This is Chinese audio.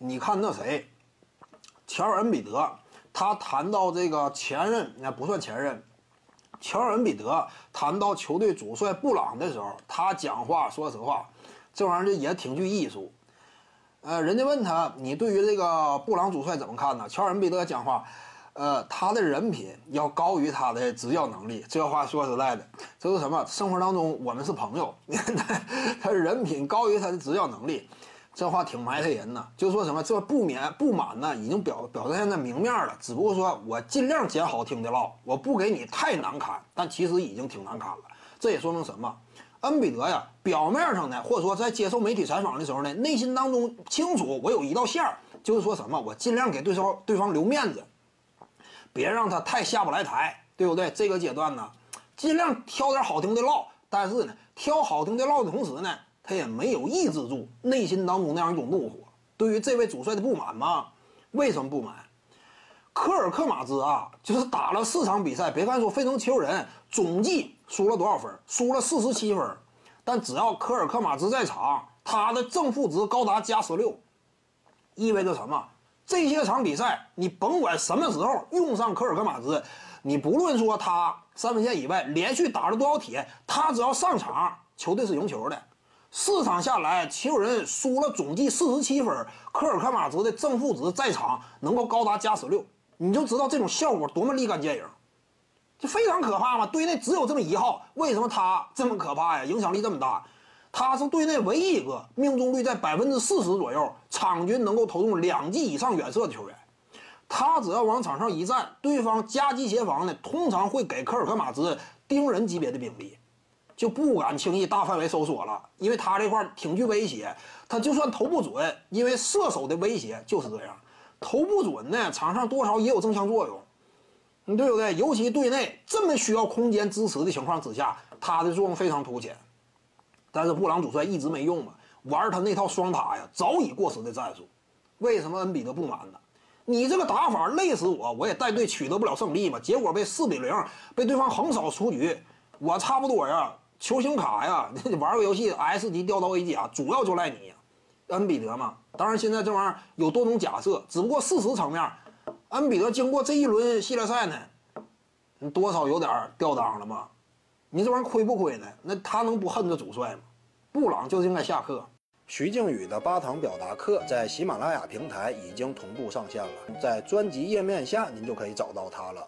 你看那谁，乔尔恩比德，他谈到这个前任，那不算前任，乔尔恩比德谈到球队主帅布朗的时候，他讲话，说实话，这玩意儿也挺具艺术。呃，人家问他，你对于这个布朗主帅怎么看呢？乔尔恩比德讲话，呃，他的人品要高于他的执教能力。这话说实在的，这是什么？生活当中我们是朋友，他人品高于他的执教能力。这话挺埋汰人呐，就说什么这不免不满呢，已经表表现在明面了。只不过说我尽量捡好听的唠，我不给你太难堪，但其实已经挺难堪了。这也说明什么？恩比德呀，表面上呢，或者说在接受媒体采访的时候呢，内心当中清楚，我有一道线儿，就是说什么，我尽量给对方对方留面子，别让他太下不来台，对不对？这个阶段呢，尽量挑点好听的唠，但是呢，挑好听的唠的同时呢。他也没有抑制住内心当中那样一种怒火，对于这位主帅的不满吗？为什么不满？科尔克马兹啊，就是打了四场比赛，别看说费城球人总计输了多少分，输了四十七分，但只要科尔克马兹在场，他的正负值高达加十六，意味着什么？这些场比赛你甭管什么时候用上科尔克马兹，你不论说他三分线以外连续打了多少铁，他只要上场，球队是赢球的。四场下来，奇友人输了总计四十七分，科尔克马兹的正负值在场能够高达加十六，你就知道这种效果多么立竿见影，就非常可怕嘛。队内只有这么一号，为什么他这么可怕呀？影响力这么大，他是队内唯一一个命中率在百分之四十左右，场均能够投中两记以上远射的球员。他只要往场上一站，对方夹击协防呢，通常会给科尔克马兹盯人级别的兵力。就不敢轻易大范围搜索了，因为他这块挺具威胁。他就算投不准，因为射手的威胁就是这样，投不准呢，场上多少也有正向作用，你对不对？尤其队内这么需要空间支持的情况之下，他的作用非常凸显。但是布朗主帅一直没用嘛，玩他那套双塔呀，早已过时的战术。为什么恩比德不满呢？你这个打法累死我，我也带队取得不了胜利嘛，结果被四比零被对方横扫出局，我差不多呀。球星卡呀，你玩个游戏 S 级掉到 A 甲，主要就赖你，恩比德嘛。当然现在这玩意儿有多种假设，只不过事实层面，恩比德经过这一轮系列赛呢，多少有点掉档了嘛。你这玩意儿亏不亏呢？那他能不恨这主帅吗？布朗就应该下课。徐静宇的八堂表达课在喜马拉雅平台已经同步上线了，在专辑页面下您就可以找到它了。